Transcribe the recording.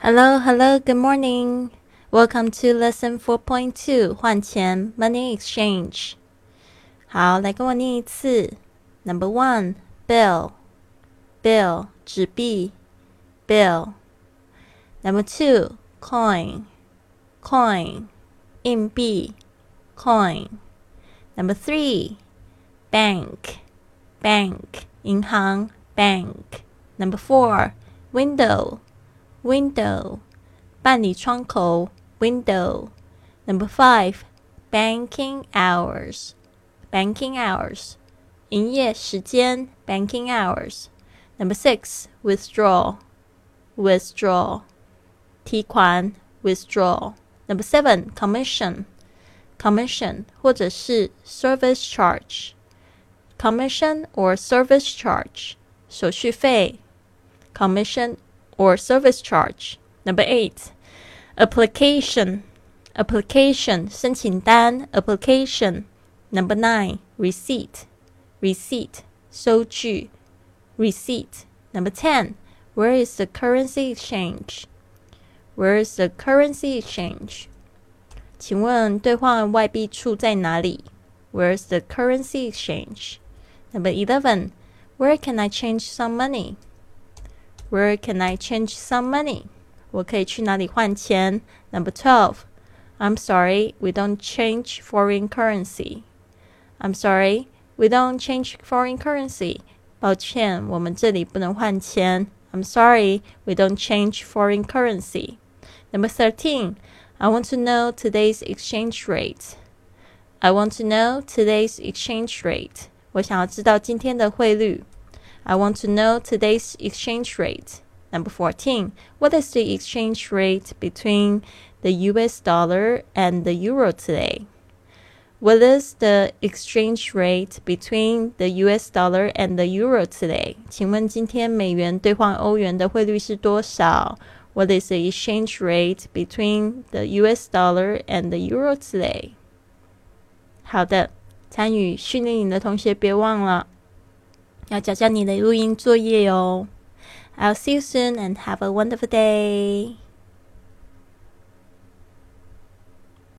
Hello, hello, good morning. Welcome to lesson 4.2换钱 money exchange. 好，来跟我念一次。Number one, bill, bill 纸币 bill. Number two, coin, coin 硬币 coin. Number three, bank, bank 银行 bank. Number four, window window 办理窗口 window. Number five, banking hours banking hours 营业时间 banking hours. Number six, withdraw withdraw 提款 withdraw. Number seven, commission commission 或者是 service charge commission or service charge 手续费 commission or service charge. Number eight, application, application 申请单 application. Number nine, receipt, receipt 收据 receipt. Number ten, where is the currency exchange? Where is the currency exchange? 请问兑换外币处在哪里？Where's the currency exchange? Number eleven, where can I change some money? Where can I change some money? 我可以去哪里换钱？Number twelve. I'm sorry, we don't change foreign currency. I'm sorry, we don't change foreign currency. 抱歉，我们这里不能换钱。I'm sorry, we don't change foreign currency. Number thirteen. I want to know today's exchange rate. I want to know today's exchange rate. 我想要知道今天的汇率。 I want to know today's exchange rate. Number 14. What is the exchange rate between the US dollar and the euro today? What is the exchange rate between the US dollar and the euro today? 请问今天美元兑换欧元的汇率是多少？What is the exchange rate between the US dollar and the euro today? 好的，参与训练营的同学别忘了。 要交交你的录音作业哦。I'll see you soon and have a wonderful day.